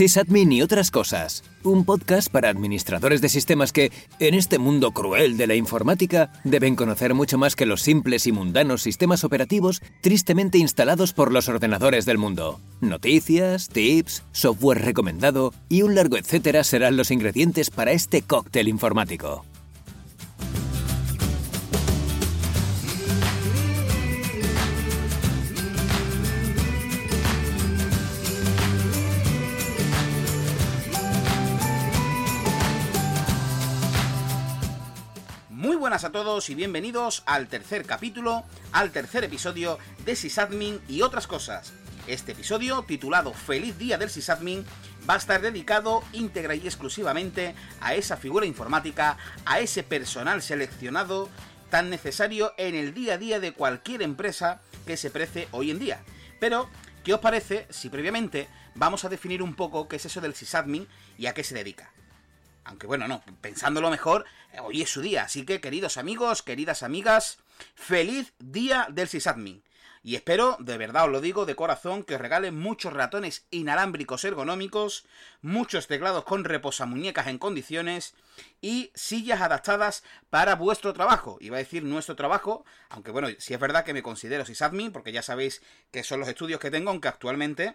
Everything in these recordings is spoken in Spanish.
Sysadmin y otras cosas. Un podcast para administradores de sistemas que, en este mundo cruel de la informática, deben conocer mucho más que los simples y mundanos sistemas operativos tristemente instalados por los ordenadores del mundo. Noticias, tips, software recomendado y un largo etcétera serán los ingredientes para este cóctel informático. A todos y bienvenidos al tercer capítulo, al tercer episodio de Sysadmin y otras cosas. Este episodio, titulado Feliz Día del Sysadmin, va a estar dedicado íntegra y exclusivamente a esa figura informática, a ese personal seleccionado tan necesario en el día a día de cualquier empresa que se prece hoy en día. Pero, ¿qué os parece si previamente vamos a definir un poco qué es eso del sysadmin y a qué se dedica? Aunque bueno, no, pensándolo mejor, hoy es su día. Así que, queridos amigos, queridas amigas, feliz día del sysadmin. Y espero, de verdad os lo digo de corazón, que os regalen muchos ratones inalámbricos ergonómicos, muchos teclados con reposamuñecas en condiciones y sillas adaptadas para vuestro trabajo. Iba a decir nuestro trabajo, aunque bueno, si es verdad que me considero sysadmin, porque ya sabéis que son los estudios que tengo, aunque actualmente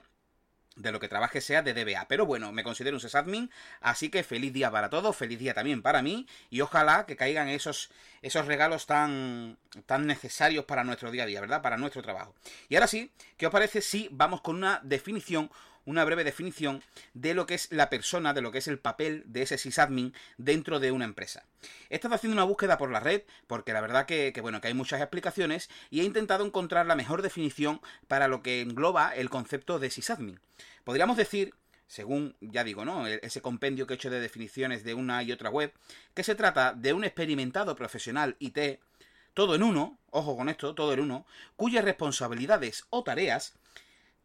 de lo que trabaje sea de DBA. Pero bueno, me considero un sysadmin, así que feliz día para todos, feliz día también para mí, y ojalá que caigan esos, esos regalos tan, tan necesarios para nuestro día a día, ¿verdad? Para nuestro trabajo. Y ahora sí, ¿qué os parece si vamos con una definición una breve definición de lo que es la persona, de lo que es el papel de ese sysadmin dentro de una empresa. He estado haciendo una búsqueda por la red, porque la verdad que, bueno, que hay muchas explicaciones, y he intentado encontrar la mejor definición para lo que engloba el concepto de sysadmin. Podríamos decir según ya digo, ¿no? Ese compendio que he hecho de definiciones de una y otra web, que se trata de un experimentado profesional IT, todo en uno, ojo con esto, todo en uno, cuyas responsabilidades o tareas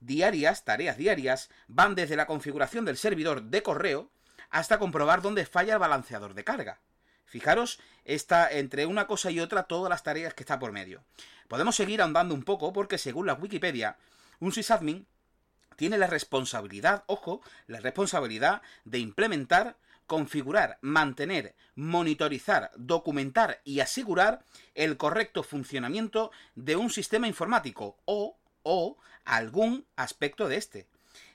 diarias, tareas diarias, van desde la configuración del servidor de correo hasta comprobar dónde falla el balanceador de carga. Fijaros, está entre una cosa y otra todas las tareas que está por medio. Podemos seguir ahondando un poco porque según la Wikipedia, un sysadmin tiene la responsabilidad, ojo, la responsabilidad de implementar, configurar, mantener, monitorizar, documentar y asegurar el correcto funcionamiento de un sistema informático o, o algún aspecto de este.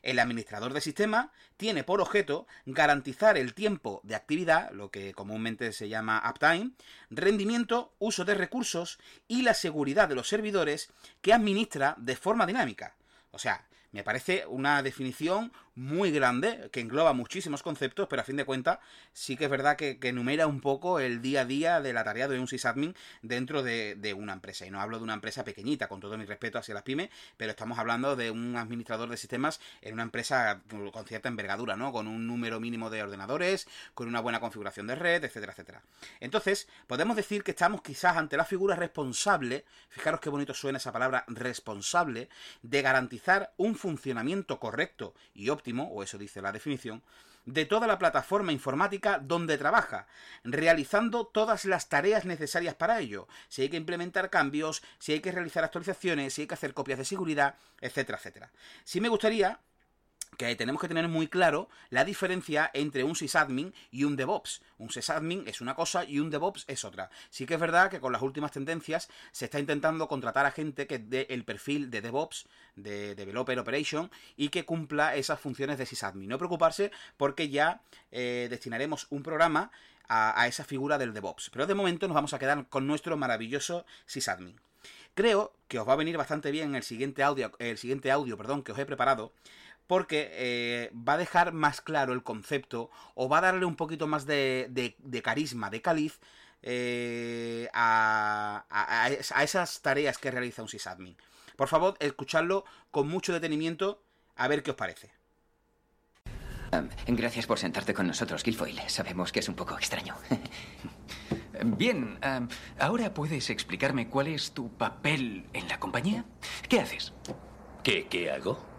El administrador de sistema tiene por objeto garantizar el tiempo de actividad, lo que comúnmente se llama uptime, rendimiento, uso de recursos y la seguridad de los servidores que administra de forma dinámica. O sea, me parece una definición muy grande, que engloba muchísimos conceptos, pero a fin de cuentas sí que es verdad que, enumera un poco el día a día de la tarea de un sysadmin dentro de, de, una empresa. Y no hablo de una empresa pequeñita, con todo mi respeto hacia las pymes, pero estamos hablando de un administrador de sistemas en una empresa con cierta envergadura, ¿no? Con un número mínimo de ordenadores, con una buena configuración de red, etcétera, etcétera. Entonces, podemos decir que estamos quizás ante la figura responsable, fijaros qué bonito suena esa palabra responsable, de garantizar un funcionamiento correcto y óptimo, o eso dice la definición, de toda la plataforma informática donde trabaja, realizando todas las tareas necesarias para ello. Si hay que implementar cambios, si hay que realizar actualizaciones, si hay que hacer copias de seguridad, etcétera, etcétera. Sí me gustaría que tenemos que tener muy claro la diferencia entre un sysadmin y un DevOps. Un sysadmin es una cosa y un DevOps es otra. Sí que es verdad que con las últimas tendencias se está intentando contratar a gente que dé el perfil de DevOps, de Developer Operation, y que cumpla esas funciones de sysadmin. No preocuparse porque ya eh, destinaremos un programa a, a esa figura del DevOps. Pero de momento nos vamos a quedar con nuestro maravilloso sysadmin. Creo que os va a venir bastante bien el siguiente audio, el siguiente audio, perdón, que os he preparado, porque eh, va a dejar más claro el concepto o va a darle un poquito más de, de, de carisma, de caliz eh, a, a, a, esas tareas que realiza un sysadmin. Por favor, escuchadlo con mucho detenimiento a ver qué os parece. Um, gracias por sentarte con nosotros, Guilfoyle. Sabemos que es un poco extraño. Bien, um, ahora puedes explicarme cuál es tu papel en la compañía. ¿Qué haces? ¿Qué, qué hago?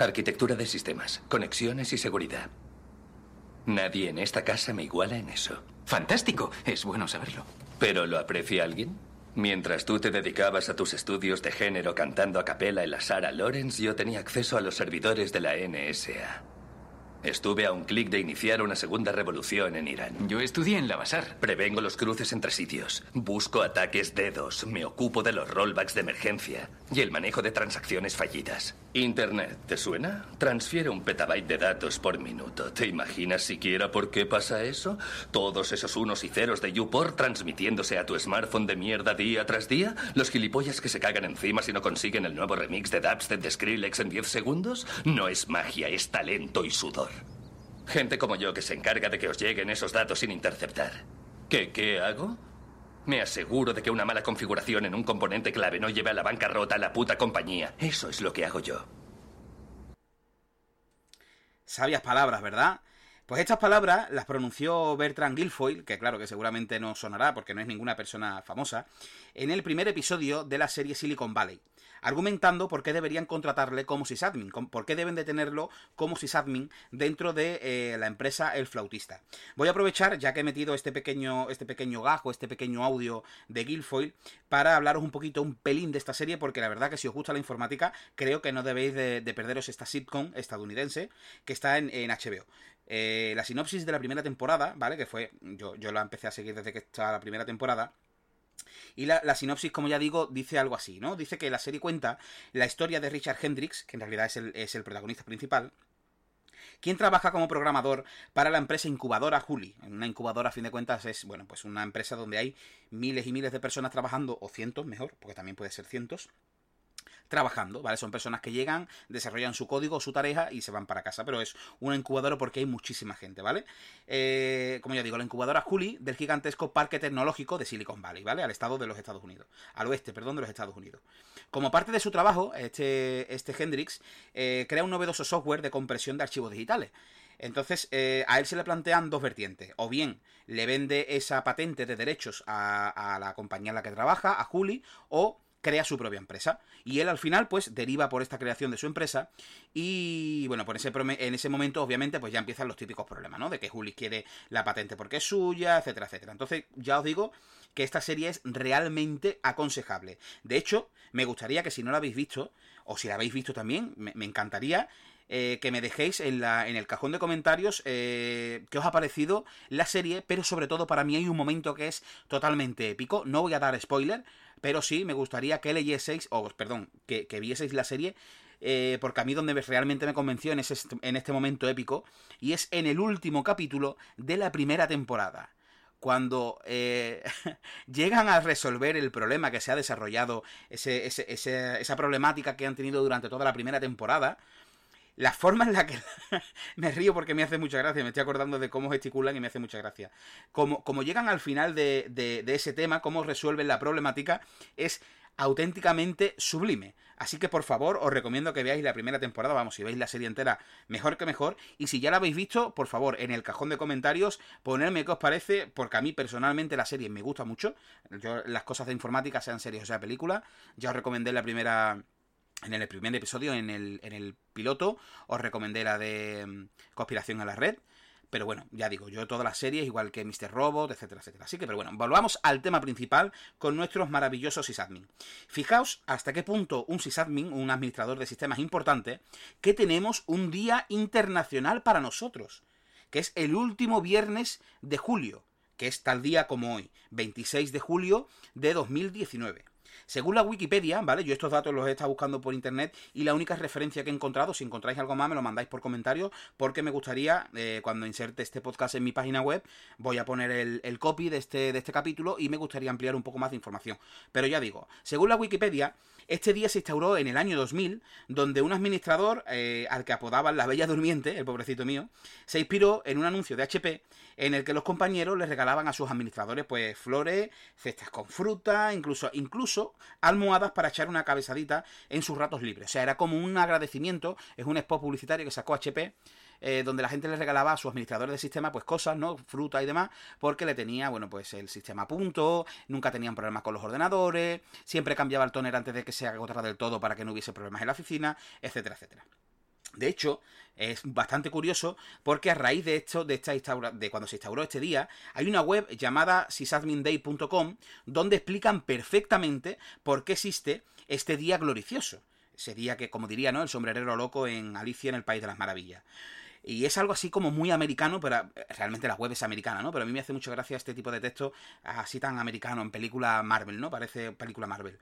Arquitectura de sistemas, conexiones y seguridad. Nadie en esta casa me iguala en eso. Fantástico, es bueno saberlo. ¿Pero lo aprecia alguien? Mientras tú te dedicabas a tus estudios de género cantando a capela en la Sara Lawrence, yo tenía acceso a los servidores de la NSA. Estuve a un clic de iniciar una segunda revolución en Irán. Yo estudié en la Basar. Prevengo los cruces entre sitios. Busco ataques dedos. Me ocupo de los rollbacks de emergencia y el manejo de transacciones fallidas. Internet, ¿te suena? Transfiere un petabyte de datos por minuto. ¿Te imaginas siquiera por qué pasa eso? Todos esos unos y ceros de YouPort transmitiéndose a tu smartphone de mierda día tras día. Los gilipollas que se cagan encima si no consiguen el nuevo remix de Dubstep de Skrillex en 10 segundos. No es magia, es talento y sudor. Gente como yo que se encarga de que os lleguen esos datos sin interceptar. ¿Qué, qué hago? Me aseguro de que una mala configuración en un componente clave no lleve a la bancarrota a la puta compañía. Eso es lo que hago yo. Sabias palabras, ¿verdad? Pues estas palabras las pronunció Bertrand Guilfoyle, que claro que seguramente no sonará porque no es ninguna persona famosa, en el primer episodio de la serie Silicon Valley argumentando por qué deberían contratarle como sysadmin, por qué deben de tenerlo como sysadmin dentro de eh, la empresa El Flautista. Voy a aprovechar, ya que he metido este pequeño, este pequeño gajo, este pequeño audio de Guilfoyle, para hablaros un poquito, un pelín de esta serie, porque la verdad que si os gusta la informática, creo que no debéis de, perderos esta sitcom estadounidense que está en, HBO. Eh, la sinopsis de la primera temporada, ¿vale? Que fue, yo, yo la empecé a seguir desde que estaba la primera temporada y la, sinopsis, como ya digo, dice algo así, ¿no? Dice que la serie cuenta la historia de Richard Hendricks, que en realidad es el, es el protagonista principal, quien trabaja como programador para la empresa incubadora Juli. Una incubadora, a fin de cuentas, es, bueno, pues una empresa donde hay miles y miles de personas trabajando, o cientos, mejor, porque también puede ser cientos, trabajando, ¿vale? Son personas que llegan, desarrollan su código, su tarea y se van para casa, pero es una incubadora porque hay muchísima gente, ¿vale? Eh, como ya digo, la incubadora Juli del gigantesco parque tecnológico de Silicon Valley, ¿vale? Al estado de los Estados Unidos, al oeste, perdón, de los Estados Unidos. Como parte de su trabajo, este, este Hendrix eh, crea un novedoso software de compresión de archivos digitales. Entonces, eh, a él se le plantean dos vertientes. O bien le vende esa patente de derechos a, la compañía en la que trabaja, a Juli, o crea su propia empresa. Y él al final, pues, deriva por esta creación de su empresa. Y bueno, por ese, en ese momento, obviamente, pues ya empiezan los típicos problemas, ¿no? De que Juli quiere la patente porque es suya, etcétera, etcétera. Entonces, ya os digo que esta serie es realmente aconsejable. De hecho, me gustaría que si no la habéis visto, o si la habéis visto también, me, encantaría eh, que me dejéis en, la, en el cajón de comentarios eh, qué os ha parecido la serie, pero sobre todo para mí hay un momento que es totalmente épico. No voy a dar spoiler, pero sí me gustaría que leyeseis, o perdón, que, vieseis la serie, eh, porque a mí donde realmente me convenció en, ese, en este momento épico, y es en el último capítulo de la primera temporada cuando eh, llegan a resolver el problema que se ha desarrollado, ese, esa problemática que han tenido durante toda la primera temporada, la forma en la que me río porque me hace mucha gracia, me estoy acordando de cómo gesticulan y me hace mucha gracia. Como, llegan al final de, de, ese tema, cómo resuelven la problemática, es auténticamente sublime. Así que por favor os recomiendo que veáis la primera temporada, vamos, si veis la serie entera, mejor que mejor. Y si ya la habéis visto, por favor, en el cajón de comentarios, ponerme qué os parece, porque a mí personalmente la serie me gusta mucho. Yo las cosas de informática, sean series o sea película, ya os recomendé la primera en el primer episodio, en el, en el piloto, os recomendé la de mm, Conspiración a la Red. Pero bueno, ya digo, yo todas las series, igual que Mr. Robot, etcétera, etcétera. Así que, pero bueno, volvamos al tema principal con nuestros maravillosos sysadmin. Fijaos hasta qué punto un sysadmin, un administrador de sistemas importante, que tenemos un día internacional para nosotros, que es el último viernes de julio, que es tal día como hoy, 26 de julio de 2019. Según la Wikipedia, ¿vale? Yo estos datos los he estado buscando por internet y la única referencia que he encontrado, si encontráis algo más, me lo mandáis por comentarios, porque me gustaría, eh, cuando inserte este podcast en mi página web, voy a poner el, copy de este, de este capítulo y me gustaría ampliar un poco más de información. Pero ya digo, según la Wikipedia, este día se instauró en el año 2000, donde un administrador, eh, al que apodaban la Bella Durmiente, el pobrecito mío, se inspiró en un anuncio de HP en el que los compañeros les regalaban a sus administradores pues flores, cestas con fruta, incluso, incluso almohadas para echar una cabezadita en sus ratos libres. O sea, era como un agradecimiento, es un spot publicitario que sacó HP, eh, donde la gente le regalaba a sus administradores de sistema pues cosas, ¿no? Fruta y demás, porque le tenía, bueno, pues el sistema a punto, nunca tenían problemas con los ordenadores, siempre cambiaba el toner antes de que se agotara del todo para que no hubiese problemas en la oficina, etcétera, etcétera. De hecho, es bastante curioso porque a raíz de esto, de, esta de cuando se instauró este día, hay una web llamada sysadminday.com donde explican perfectamente por qué existe este día gloricioso. Ese día que, como diría, ¿no? El sombrerero loco en Alicia en el País de las Maravillas. Y es algo así como muy americano, pero realmente la web es americana, ¿no? Pero a mí me hace mucha gracia este tipo de texto así tan americano, en película Marvel, ¿no? Parece película Marvel.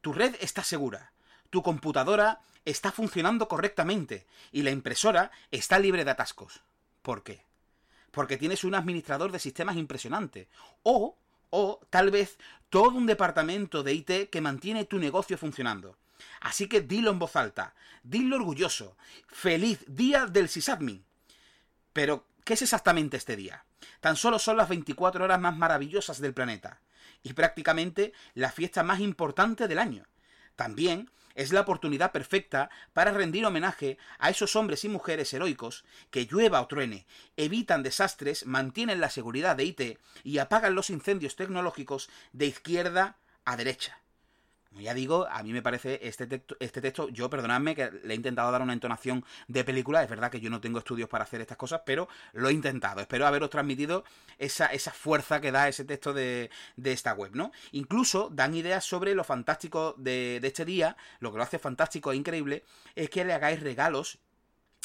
Tu red está segura. Tu computadora está funcionando correctamente. Y la impresora está libre de atascos. ¿Por qué? Porque tienes un administrador de sistemas impresionante. O, o tal vez todo un departamento de IT que mantiene tu negocio funcionando. Así que dilo en voz alta, dilo orgulloso. Feliz día del sysadmin. Pero, ¿qué es exactamente este día? Tan solo son las 24 horas más maravillosas del planeta. Y prácticamente la fiesta más importante del año. También es la oportunidad perfecta para rendir homenaje a esos hombres y mujeres heroicos que llueva o truene, evitan desastres, mantienen la seguridad de IT y apagan los incendios tecnológicos de izquierda a derecha. Ya digo, a mí me parece este texto, este texto, yo perdonadme que le he intentado dar una entonación de película, es verdad que yo no tengo estudios para hacer estas cosas, pero lo he intentado. Espero haberos transmitido esa, esa fuerza que da ese texto de, de, esta web, ¿no? Incluso dan ideas sobre lo fantástico de este día, lo que lo hace fantástico e increíble, es que le hagáis regalos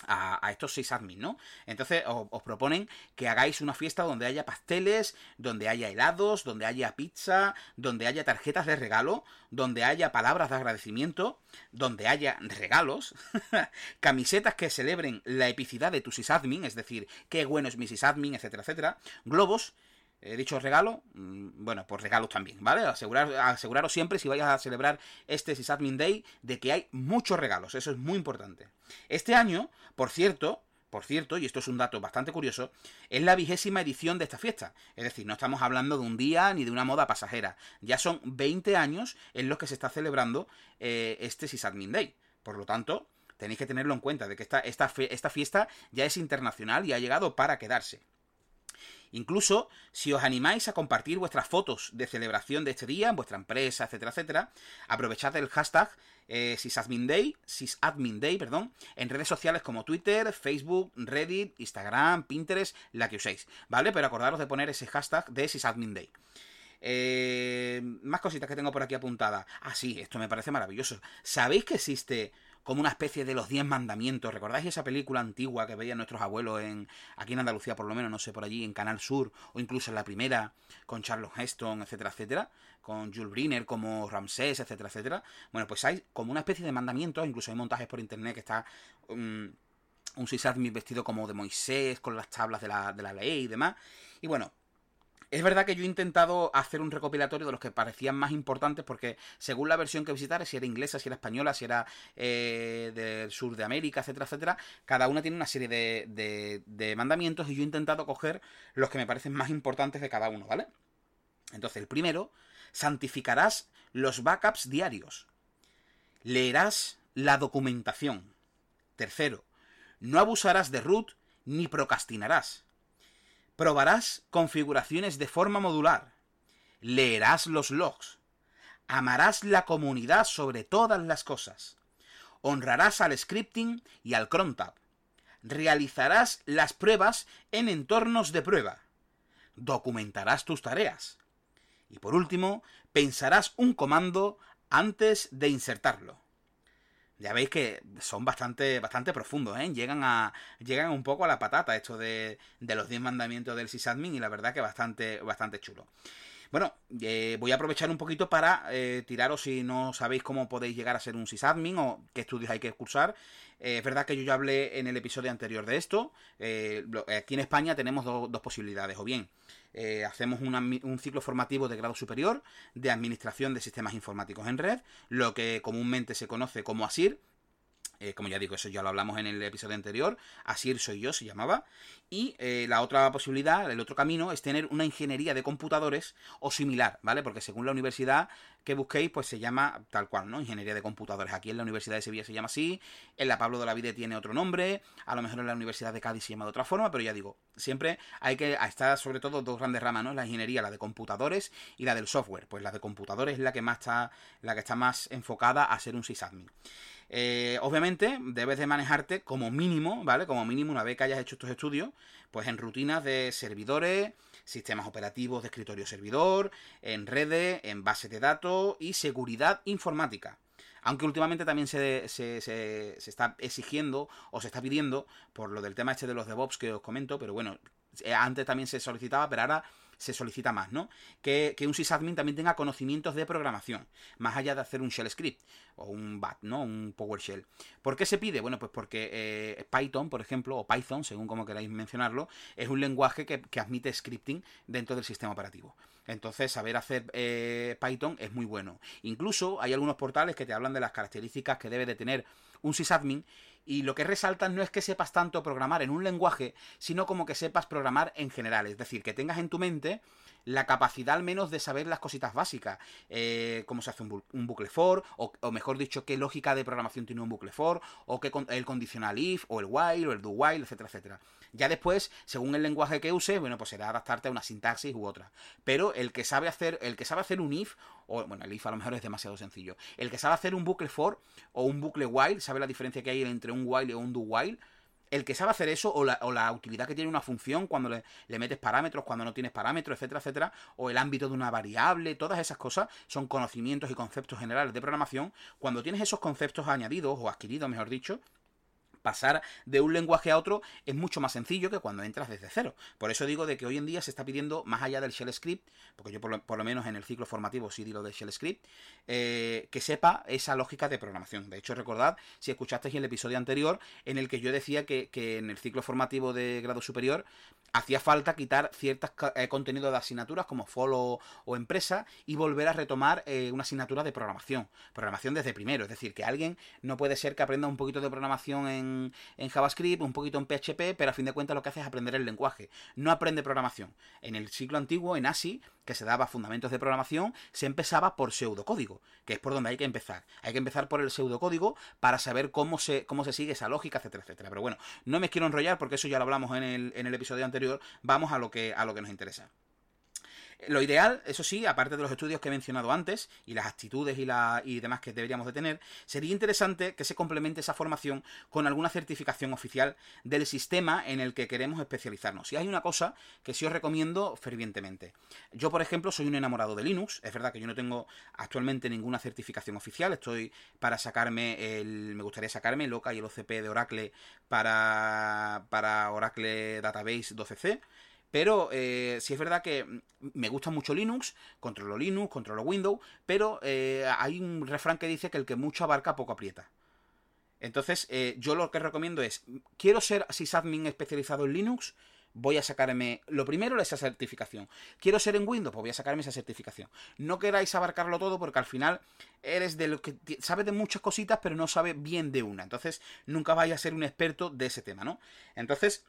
a, estos seis admins, ¿no? Entonces os, proponen que hagáis una fiesta donde haya pasteles, donde haya helados, donde haya pizza, donde haya tarjetas de regalo, donde haya palabras de agradecimiento, donde haya regalos, camisetas que celebren la epicidad de tu sysadmin, es decir, qué bueno es mi sysadmin, etcétera, etcétera, globos He dicho regalo, mm, bueno, pues regalos también, ¿vale? Asegurar, aseguraros siempre, si vayas a celebrar este Sysadmin Day, de que hay muchos regalos, eso es muy importante. Este año, por cierto, por cierto, y esto es un dato bastante curioso, es la vigésima edición de esta fiesta. Es decir, no estamos hablando de un día ni de una moda pasajera. Ya son 20 años en los que se está celebrando eh, este Sysadmin Day. Por lo tanto, tenéis que tenerlo en cuenta, de que esta fiesta ya es internacional y ha llegado para quedarse. Incluso, si os animáis a compartir vuestras fotos de celebración de este día en vuestra empresa, etcétera, etcétera, aprovechad el hashtag eh, sysadminday, sysadminday, perdón, en redes sociales como Twitter, Facebook, Reddit, Instagram, Pinterest, la que uséis, ¿vale? Pero acordaros de poner ese hashtag de sysadminday. Eh, más cositas que tengo por aquí apuntadas. Ah, sí, esto me parece maravilloso. ¿Sabéis que existe como una especie de los diez mandamientos. ¿Recordáis esa película antigua que veían nuestros abuelos en aquí en Andalucía, por lo menos, no sé, por allí, en Canal Sur, o incluso en la primera, con Charles Heston, etcétera, etcétera, con Jules Briner como Ramsés, etcétera, etcétera? Bueno, pues hay como una especie de mandamientos, incluso hay montajes por internet que está... Um, un sysadmin vestido como de Moisés, con las tablas de la, de la ley y demás. Y bueno, es verdad que yo he intentado hacer un recopilatorio de los que parecían más importantes porque según la versión que visitara, si era inglesa, si era española, si era eh, del sur de América, etcétera, etcétera, cada una tiene una serie de, de mandamientos y yo he intentado coger los que me parecen más importantes de cada uno, ¿vale? Entonces, el primero, santificarás los backups diarios. Leerás la documentación. Tercero, no abusarás de root ni procrastinarás. Probarás configuraciones de forma modular. Leerás los logs. Amarás la comunidad sobre todas las cosas. Honrarás al scripting y al crontab. Realizarás las pruebas en entornos de prueba. Documentarás tus tareas. Y por último, pensarás un comando antes de insertarlo ya veis que son bastante, bastante profundos, ¿eh? Llegan a, llegan un poco a la patata esto de, de los 10 mandamientos del sysadmin y la verdad que bastante, bastante chulo. Bueno, eh, voy a aprovechar un poquito para eh, tiraros si no sabéis cómo podéis llegar a ser un sysadmin o qué estudios hay que cursar. Eh, es verdad que yo ya hablé en el episodio anterior de esto. aquí en España tenemos dos posibilidades. O bien hacemos un ciclo formativo de grado superior de Administración de Sistemas Informáticos en Red, lo que comúnmente se conoce como ASIR, eh, como ya digo, eso ya lo hablamos en el episodio anterior. Así soy yo, se llamaba. Y eh, la otra posibilidad, el otro camino, es tener una ingeniería de computadores o similar, ¿vale? Porque según la universidad que busquéis, pues se llama tal cual, ¿no? Ingeniería de computadores. Aquí en la Universidad de Sevilla se llama así. En la Pablo de la Vida tiene otro nombre. A lo mejor en la Universidad de Cádiz se llama de otra forma. Pero ya digo, siempre hay que estar sobre todo dos grandes ramas, ¿no? La ingeniería, la de computadores y la del software. Pues la de computadores es la que más está, la que está más enfocada a ser un sysadmin. Eh, obviamente, debes de manejarte como mínimo, ¿vale? Como mínimo, una vez que hayas hecho estos estudios, pues en rutinas de servidores, sistemas operativos de escritorio servidor, en redes, en bases de datos y seguridad informática. Aunque últimamente también se, se, se, se, está exigiendo o se está pidiendo por lo del tema este de los DevOps que os comento, pero bueno, eh, antes también se solicitaba, pero ahora se solicita más, ¿no? Que, un sysadmin también tenga conocimientos de programación, más allá de hacer un shell script o un BAT, ¿no? Un PowerShell. ¿Por qué se pide? Bueno, pues porque eh, Python, por ejemplo, o Python, según como queráis mencionarlo, es un lenguaje que, admite scripting dentro del sistema operativo. Entonces, saber hacer eh, Python es muy bueno. Incluso hay algunos portales que te hablan de las características que debe de tener un sysadmin y lo que resaltan no es que sepas tanto programar en un lenguaje, sino como que sepas programar en general. Es decir, que tengas en tu mente la capacidad al menos de saber las cositas básicas, eh, cómo se hace un, bucle for, o, mejor dicho, qué lógica de programación tiene un bucle for, o qué el condicional if, o el while, o el do while, etcétera, etcétera. Ya después, según el lenguaje que uses, bueno, pues será adaptarte a una sintaxis u otra. Pero el que sabe hacer, el que sabe hacer un if, o bueno, el if a lo mejor es demasiado sencillo. El que sabe hacer un bucle for o un bucle while, sabe la diferencia que hay entre un while y un do while, el que sabe hacer eso, o la, utilidad que tiene una función cuando le, le, metes parámetros, cuando no tienes parámetros, etcétera, etcétera, o el ámbito de una variable, todas esas cosas son conocimientos y conceptos generales de programación. Cuando tienes esos conceptos añadidos, o adquiridos, mejor dicho, pasar de un lenguaje a otro es mucho más sencillo que cuando entras desde cero. Por eso digo de que hoy en día se está pidiendo, más allá del shell script, porque yo por lo, menos en el ciclo formativo sí digo del shell script, eh, que sepa esa lógica de programación. De hecho, recordad, si escuchasteis el episodio anterior, en el que yo decía que, que en el ciclo formativo de grado superior hacía falta quitar ciertos eh, contenidos de asignaturas como follow o empresa y volver a retomar eh, una asignatura de programación. Programación desde primero, es decir, que alguien no puede ser que aprenda un poquito de programación en, en, JavaScript, un poquito en PHP, pero a fin de cuentas lo que hace es aprender el lenguaje. No aprende programación. En el ciclo antiguo, en ASI, que se daba fundamentos de programación, se empezaba por pseudocódigo, que es por donde hay que empezar. Hay que empezar por el pseudocódigo para saber cómo se, cómo se sigue esa lógica, etcétera, etcétera. Pero bueno, no me quiero enrollar porque eso ya lo hablamos en el, en el episodio anterior vamos a lo que, a lo que nos interesa. Lo ideal, eso sí, aparte de los estudios que he mencionado antes y las actitudes y, y demás que deberíamos de tener, sería interesante que se complemente esa formación con alguna certificación oficial del sistema en el que queremos especializarnos. Y hay una cosa que sí os recomiendo fervientemente. Yo, por ejemplo, soy un enamorado de Linux. Es verdad que yo no tengo actualmente ninguna certificación oficial. Estoy para sacarme el. Me gustaría sacarme el OCA y el OCP de Oracle para, para Oracle Database 12c. Pero eh, sí es verdad que me gusta mucho Linux, controlo Linux, controlo Windows, pero eh, hay un refrán que dice que el que mucho abarca poco aprieta. Entonces, eh, yo lo que recomiendo es, quiero ser sysadmin especializado en Linux, voy a sacarme, lo primero, esa certificación. Quiero ser en Windows, pues voy a sacarme esa certificación. No queráis abarcarlo todo porque al final eres de lo que sabes de muchas cositas, pero no sabes bien de una. Entonces, nunca vais a ser un experto de ese tema, ¿no? Entonces,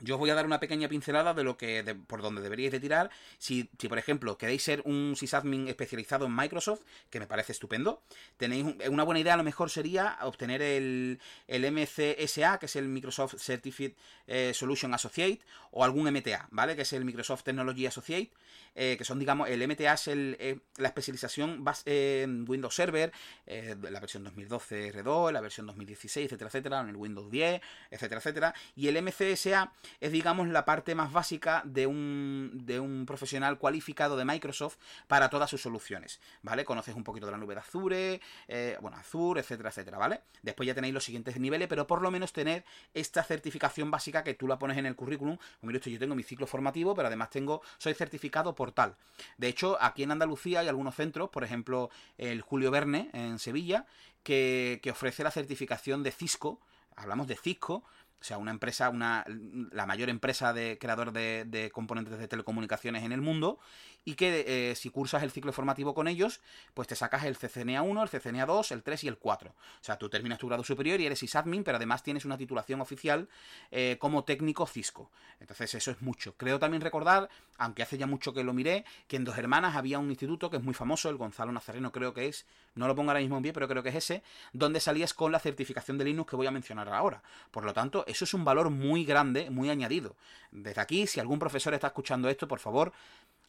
yo os voy a dar una pequeña pincelada de lo que por donde deberíais de tirar. Si, por ejemplo, queréis ser un sysadmin especializado en Microsoft, que me parece estupendo, tenéis una buena idea, a lo mejor sería obtener el, el MCSA, que es el Microsoft Certificate eh, Solution Associate, o algún MTA, ¿vale? Que es el Microsoft Technology Associate, eh, que son, digamos, el MTA es el, eh, la especialización en Windows Server, la versión 2012 R2, la versión 2016, etcétera, etcétera, en el Windows 10, etcétera, etcétera. Y el MCSA es, digamos, la parte más básica de un, de un profesional cualificado de Microsoft para todas sus soluciones, ¿vale? Conoces un poquito de la nube de Azure, eh, bueno, Azure, etcétera, etcétera, ¿vale? Después ya tenéis los siguientes niveles, pero por lo menos tener esta certificación básica que tú la pones en el currículum. Pues mira, esto yo tengo mi ciclo formativo, pero además tengo, soy certificado por tal. De hecho, aquí en Andalucía hay algunos centros, por ejemplo, el Julio Verne en Sevilla, que, que ofrece la certificación de Cisco, hablamos de Cisco, o sea, una empresa, una, la mayor empresa de creador de, componentes de telecomunicaciones en el mundo, y que eh, si cursas el ciclo formativo con ellos, pues te sacas el CCNA 1, el CCNA 2, el 3 y el 4. O sea, tú terminas tu grado superior y eres sysadmin, pero además tienes una titulación oficial eh, como técnico Cisco. Entonces, eso es mucho. Creo también recordar, aunque hace ya mucho que lo miré, que en Dos Hermanas había un instituto que es muy famoso, el Gonzalo Nazareno creo que es, no lo pongo ahora mismo en pie, pero creo que es ese, donde salías con la certificación de Linux que voy a mencionar ahora. Por lo tanto, eso es un valor muy grande, muy añadido. Desde aquí, si algún profesor está escuchando esto, por favor,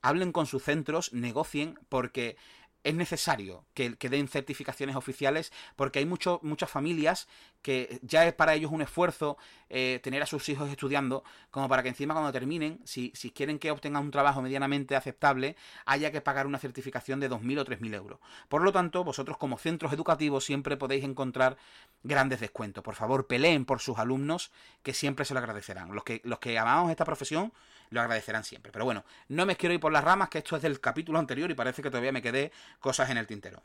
hablen con sus centros, negocien, porque es necesario que, den certificaciones oficiales porque hay mucho, muchas familias que ya es para ellos un esfuerzo eh, tener a sus hijos estudiando, como para que encima cuando terminen, si, si, quieren que obtengan un trabajo medianamente aceptable, haya que pagar una certificación de 2.000 o 3.000 euros. Por lo tanto, vosotros como centros educativos siempre podéis encontrar grandes descuentos. Por favor, peleen por sus alumnos, que siempre se lo agradecerán. Los que, los que amamos esta profesión lo agradecerán siempre. Pero bueno, no me quiero ir por las ramas, que esto es del capítulo anterior y parece que todavía me quedé cosas en el tintero.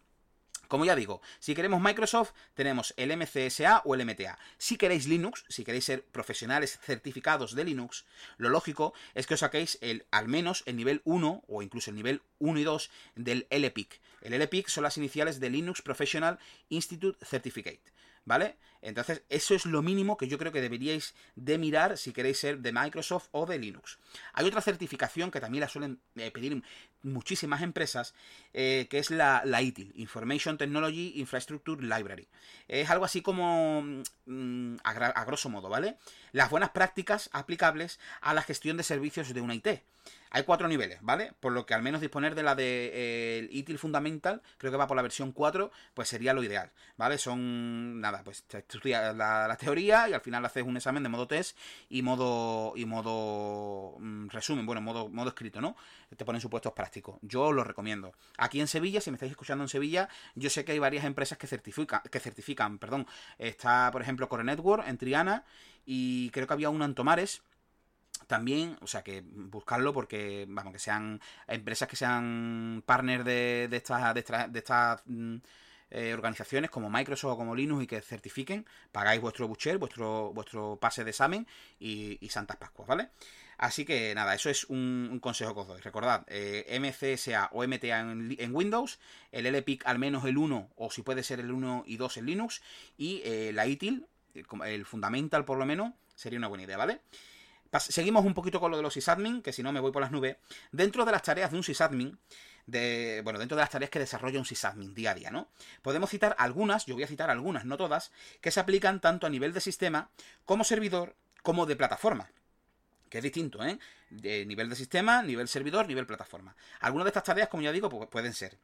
Como ya digo, si queremos Microsoft, tenemos el MCSA o el MTA. Si queréis Linux, si queréis ser profesionales certificados de Linux, lo lógico es que os saquéis el, al menos el nivel 1 o incluso el nivel 1 y 2 del LPIC. El LPIC son las iniciales de Linux Professional Institute Certificate. ¿vale? Entonces, eso es lo mínimo que yo creo que deberíais de mirar si queréis ser de Microsoft o de Linux. Hay otra certificación que también la suelen eh, pedir muchísimas empresas, eh, que es la, la ITIL, Information Technology Infrastructure Library. Es algo así como, mm, a grosso modo, ¿vale? Las buenas prácticas aplicables a la gestión de servicios de una IT. Hay cuatro niveles, ¿vale? Por lo que al menos disponer de la de eh, ITIL Fundamental, creo que va por la versión 4, pues sería lo ideal, ¿vale? Son, nada, pues estudias la, teoría y al final haces un examen de modo test y modo, y modo mm, resumen, bueno, modo, modo escrito, ¿no? Te ponen supuestos prácticos. Yo lo recomiendo. Aquí en Sevilla, si me estáis escuchando en Sevilla, yo sé que hay varias empresas que certifican, que certifican, perdón. Está, por ejemplo, Core Network en Triana y creo que había una en Tomares también, o sea que buscarlo porque, vamos, que sean empresas que sean partners de, de estas, de, estas mm, eh, organizaciones como Microsoft o como Linux y que certifiquen, pagáis vuestro bucher, vuestro, vuestro pase de examen y, Santas Pascuas, ¿vale? Así que nada, eso es un, consejo que os doy. Recordad, eh, MCSA o MTA en, Windows, el LPIC al menos el 1 o si puede ser el 1 y 2 en Linux y eh, la ITIL, el Fundamental por lo menos, sería una buena idea, ¿vale? Seguimos un poquito con lo de los sysadmin, que si no me voy por las nubes. Dentro de las tareas de un sysadmin, de, bueno, dentro de las tareas que desarrolla un sysadmin día a día, ¿no? Podemos citar algunas, yo voy a citar algunas, no todas, que se aplican tanto a nivel de sistema como servidor como de plataforma. Que es distinto, ¿eh? De nivel de sistema, nivel servidor, nivel plataforma. Algunas de estas tareas, como ya digo, pues pueden ser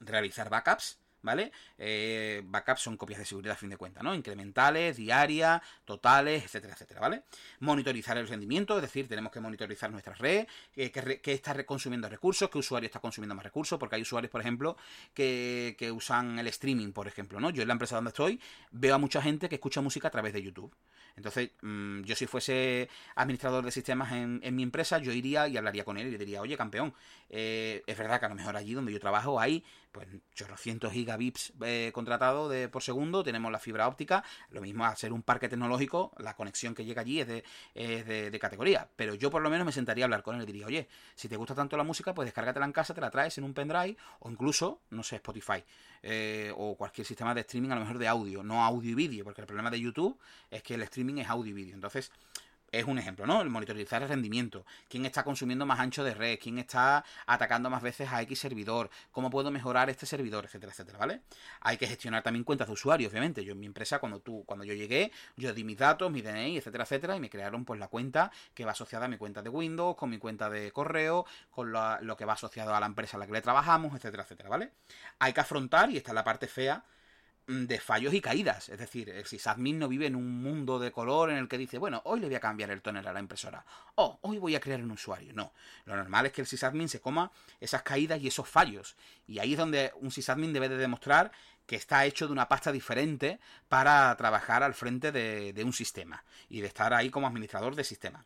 realizar backups, ¿vale? Eh, backups son copias de seguridad a fin de cuentas, ¿no? Incrementales, diarias, totales, etcétera, etcétera, ¿vale? Monitorizar el rendimiento, es decir, tenemos que monitorizar nuestra red, eh, que, está consumiendo recursos, qué usuario está consumiendo más recursos, porque hay usuarios, por ejemplo, que, usan el streaming, por ejemplo, ¿no? Yo en la empresa donde estoy veo a mucha gente que escucha música a través de YouTube. Entonces, mm, yo si fuese administrador de sistemas en, mi empresa, yo iría y hablaría con él y le diría, oye, campeón, eh, es verdad que a lo mejor allí donde yo trabajo hay pues chorrocientos gigabits eh, contratados de, por segundo, tenemos la fibra óptica, lo mismo a ser un parque tecnológico, la conexión que llega allí es, de, es de, categoría, pero yo por lo menos me sentaría a hablar con él y diría, oye, si te gusta tanto la música, pues descárgatela en casa, te la traes en un pendrive o incluso, no sé, Spotify eh, o cualquier sistema de streaming a lo mejor de audio, no audio y vídeo, porque el problema de YouTube es que el streaming es audio y vídeo, entonces es un ejemplo, ¿no? El monitorizar el rendimiento, quién está consumiendo más ancho de red, quién está atacando más veces a X servidor, cómo puedo mejorar este servidor, etcétera, etcétera, ¿vale? Hay que gestionar también cuentas de usuario, obviamente. Yo en mi empresa, cuando tú, cuando yo llegué, yo di mis datos, mi DNI, etcétera, etcétera, y me crearon pues la cuenta que va asociada a mi cuenta de Windows, con mi cuenta de correo, con lo, que va asociado a la empresa a la que le trabajamos, etcétera, etcétera, ¿vale? Hay que afrontar, y esta es la parte fea, de fallos y caídas. Es decir, el sysadmin no vive en un mundo de color en el que dice, bueno, hoy le voy a cambiar el tonel a la impresora. O hoy voy a crear un usuario. No. Lo normal es que el sysadmin se coma esas caídas y esos fallos. Y ahí es donde un sysadmin debe de demostrar que está hecho de una pasta diferente para trabajar al frente de, de un sistema y de estar ahí como administrador de sistema.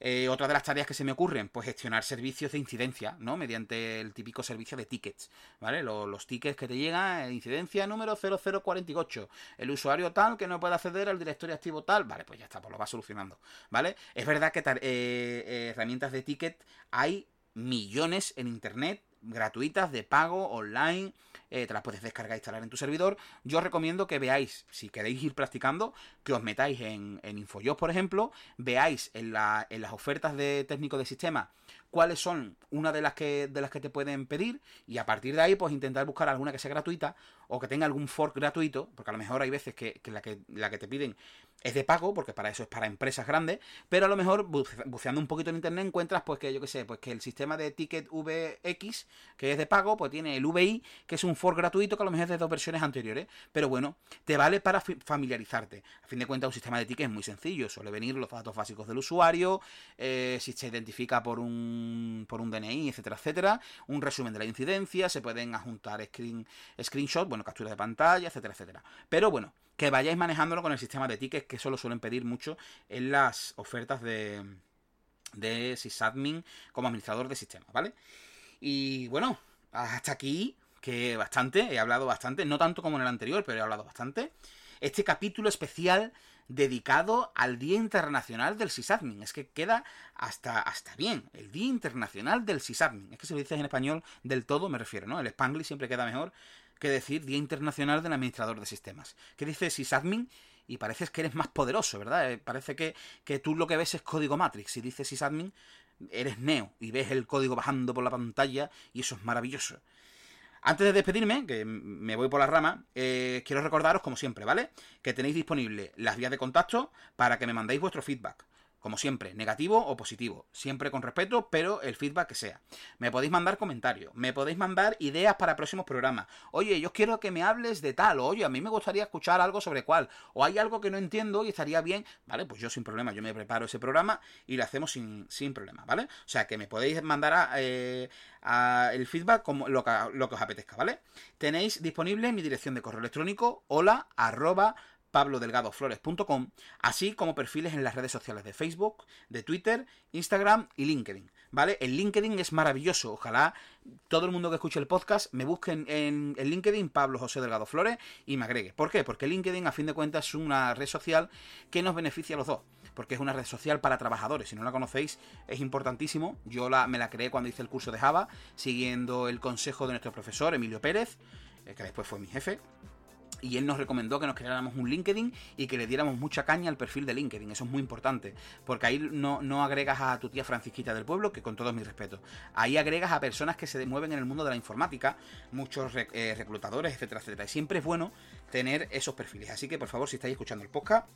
Eh, otra de las tareas que se me ocurren, pues gestionar servicios de incidencia, ¿no? Mediante el típico servicio de tickets, ¿vale? Los, tickets que te llegan, incidencia número 0048, el usuario tal que no puede acceder al directorio activo tal, vale, pues ya está, pues lo va solucionando, ¿vale? Es verdad que eh, eh, herramientas de ticket hay millones en internet, gratuitas, de pago, online, eh, te las puedes descargar e instalar en tu servidor. Yo os recomiendo que veáis, si queréis ir practicando, que os metáis en, en por ejemplo, veáis en, las ofertas de técnico de sistema cuáles son una de las que de las que te pueden pedir y a partir de ahí pues intentar buscar alguna que sea gratuita o que tenga algún fork gratuito, porque a lo mejor hay veces que, la, que la que te piden es de pago, porque para eso es para empresas grandes, pero a lo mejor buceando un poquito en internet encuentras pues que yo que sé, pues que el sistema de ticket VX, que es de pago, pues tiene el VI, que es un fork gratuito que a lo mejor es de dos versiones anteriores, pero bueno, te vale para familiarizarte. A fin de cuentas un sistema de ticket es muy sencillo, suele venir los datos básicos del usuario, eh, si se identifica por un, por un DNI, etcétera, etcétera, un resumen de la incidencia, se pueden adjuntar screen, screenshot, bueno, capturas de pantalla, etcétera, etcétera. Pero bueno, que vayáis manejándolo con el sistema de tickets, que eso lo suelen pedir mucho en las ofertas de, de sysadmin como administrador de sistemas, ¿vale? Y bueno, hasta aquí, que bastante, he hablado bastante, no tanto como en el anterior, pero he hablado bastante. Este capítulo especial dedicado al Día Internacional del Sysadmin. Es que queda hasta, hasta bien. El Día Internacional del Sysadmin. Es que si lo dices en español del todo me refiero, ¿no? El Spanglish siempre queda mejor que decir Día Internacional del Administrador de Sistemas. ¿Qué dice sysadmin? Y pareces que eres más poderoso, ¿verdad? Eh, parece que, que tú lo que ves es código Matrix. Si dices sysadmin, eres Neo y ves el código bajando por la pantalla y eso es maravilloso. Antes de despedirme, que me voy por la rama, eh, quiero recordaros, como siempre, ¿vale? Que tenéis disponible las vías de contacto para que me mandéis vuestro feedback. Como siempre, negativo o positivo, siempre con respeto, pero el feedback que sea. Me podéis mandar comentarios, me podéis mandar ideas para próximos programas. Oye, yo quiero que me hables de tal, oye, a mí me gustaría escuchar algo sobre cuál, o hay algo que no entiendo y estaría bien, ¿vale? Pues yo sin problema, yo me preparo ese programa y lo hacemos sin, sin problema, ¿vale? O sea, que me podéis mandar eh, el feedback como lo que, lo que os apetezca, ¿vale? Tenéis disponible mi dirección de correo electrónico, hola, arroba, pablodelgadoflores.com, así como perfiles en las redes sociales de Facebook, de Twitter, Instagram y LinkedIn. ¿Vale? El LinkedIn es maravilloso. Ojalá todo el mundo que escuche el podcast me busque en, el LinkedIn Pablo José Delgado Flores y me agregue. ¿Por qué? Porque LinkedIn, a fin de cuentas, es una red social que nos beneficia a los dos. Porque es una red social para trabajadores. Si no la conocéis, es importantísimo. Yo la, me la creé cuando hice el curso de Java, siguiendo el consejo de nuestro profesor Emilio Pérez, eh, que después fue mi jefe y él nos recomendó que nos creáramos un LinkedIn y que le diéramos mucha caña al perfil de LinkedIn. Eso es muy importante, porque ahí no, no agregas a tu tía Francisquita del pueblo, que con todo mi respeto. Ahí agregas a personas que se mueven en el mundo de la informática, muchos eh, reclutadores, etcétera, etcétera. Y siempre es bueno tener esos perfiles. Así que por favor, si estáis escuchando el podcast,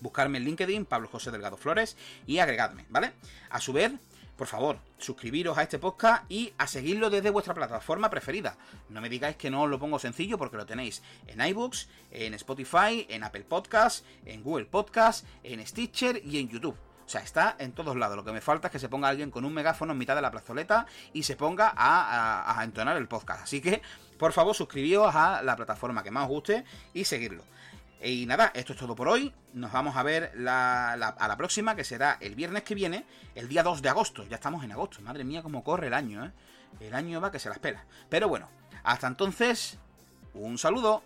buscarme en LinkedIn, Pablo José Delgado Flores, y agregadme, ¿vale? A su vez, por favor, suscribiros a este podcast y a seguirlo desde vuestra plataforma preferida. No me digáis que no os lo pongo sencillo porque lo tenéis en iBooks, en Spotify, en Apple Podcasts, en Google Podcasts, en Stitcher y en YouTube. O sea, está en todos lados. Lo que me falta es que se ponga alguien con un megáfono en mitad de la plazoleta y se ponga a, entonar el podcast. Así que, por favor, suscribíos a la plataforma que más os guste y seguirlo. Y nada, esto es todo por hoy. Nos vamos a ver a la próxima, que será el viernes que viene, el día 2 de agosto. Ya estamos en agosto. Madre mía, cómo corre el año, ¿eh? El año va que se la espera. Pero bueno, hasta entonces, un saludo.